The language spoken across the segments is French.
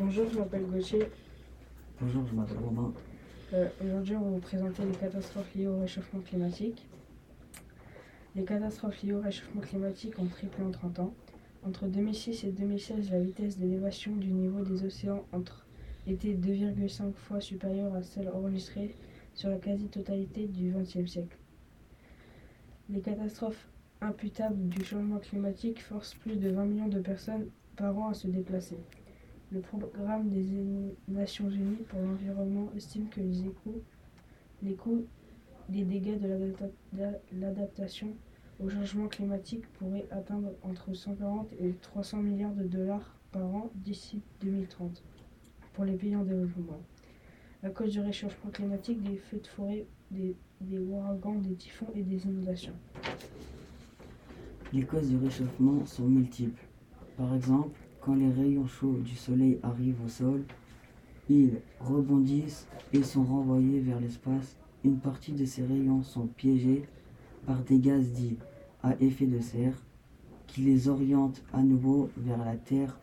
Bonjour, je m'appelle Gauthier. Bonjour, je m'appelle Romain. Euh, Aujourd'hui, on va vous présenter les catastrophes liées au réchauffement climatique. Les catastrophes liées au réchauffement climatique ont triplé en 30 ans. Entre 2006 et 2016, la vitesse d'élévation du niveau des océans entre était 2,5 fois supérieure à celle enregistrée sur la quasi-totalité du XXe siècle. Les catastrophes imputables du changement climatique forcent plus de 20 millions de personnes par an à se déplacer. Le programme des Nations Unies pour l'environnement estime que les, les coûts des dégâts de l'adaptation au changement climatique pourraient atteindre entre 140 et 300 milliards de dollars par an d'ici 2030 pour les pays en développement. À cause du réchauffement climatique, des feux de forêt, des ouragans, des typhons et des inondations. Les causes du réchauffement sont multiples. Par exemple, quand les rayons chauds du soleil arrivent au sol, ils rebondissent et sont renvoyés vers l'espace. Une partie de ces rayons sont piégés par des gaz dits à effet de serre qui les orientent à nouveau vers la Terre,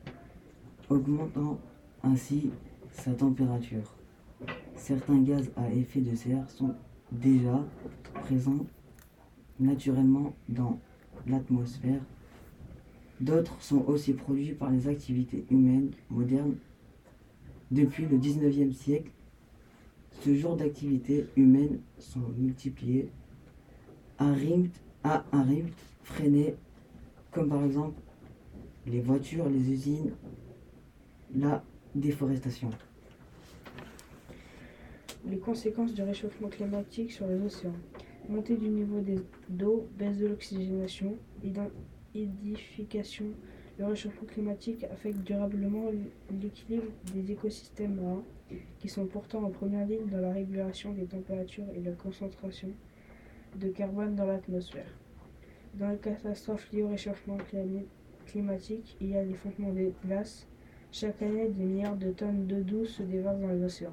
augmentant ainsi sa température. Certains gaz à effet de serre sont déjà présents naturellement dans l'atmosphère D'autres sont aussi produits par les activités humaines modernes. Depuis le 19e siècle, ce genre d'activités humaines sont multipliées à, un rythme freiné, comme par exemple les voitures, les usines, la déforestation. Les conséquences du réchauffement climatique sur les océans. Montée du niveau des eaux, baisse de l'oxygénation, Le réchauffement climatique affecte durablement l'équilibre des écosystèmes marins, qui sont pourtant en première ligne dans la régulation des températures et la concentration de carbone dans l'atmosphère. Dans les catastrophes liées au réchauffement climatique, il y a l'effondrement des glaces. Chaque année, des milliards de tonnes d'eau douce se déversent dans les océans.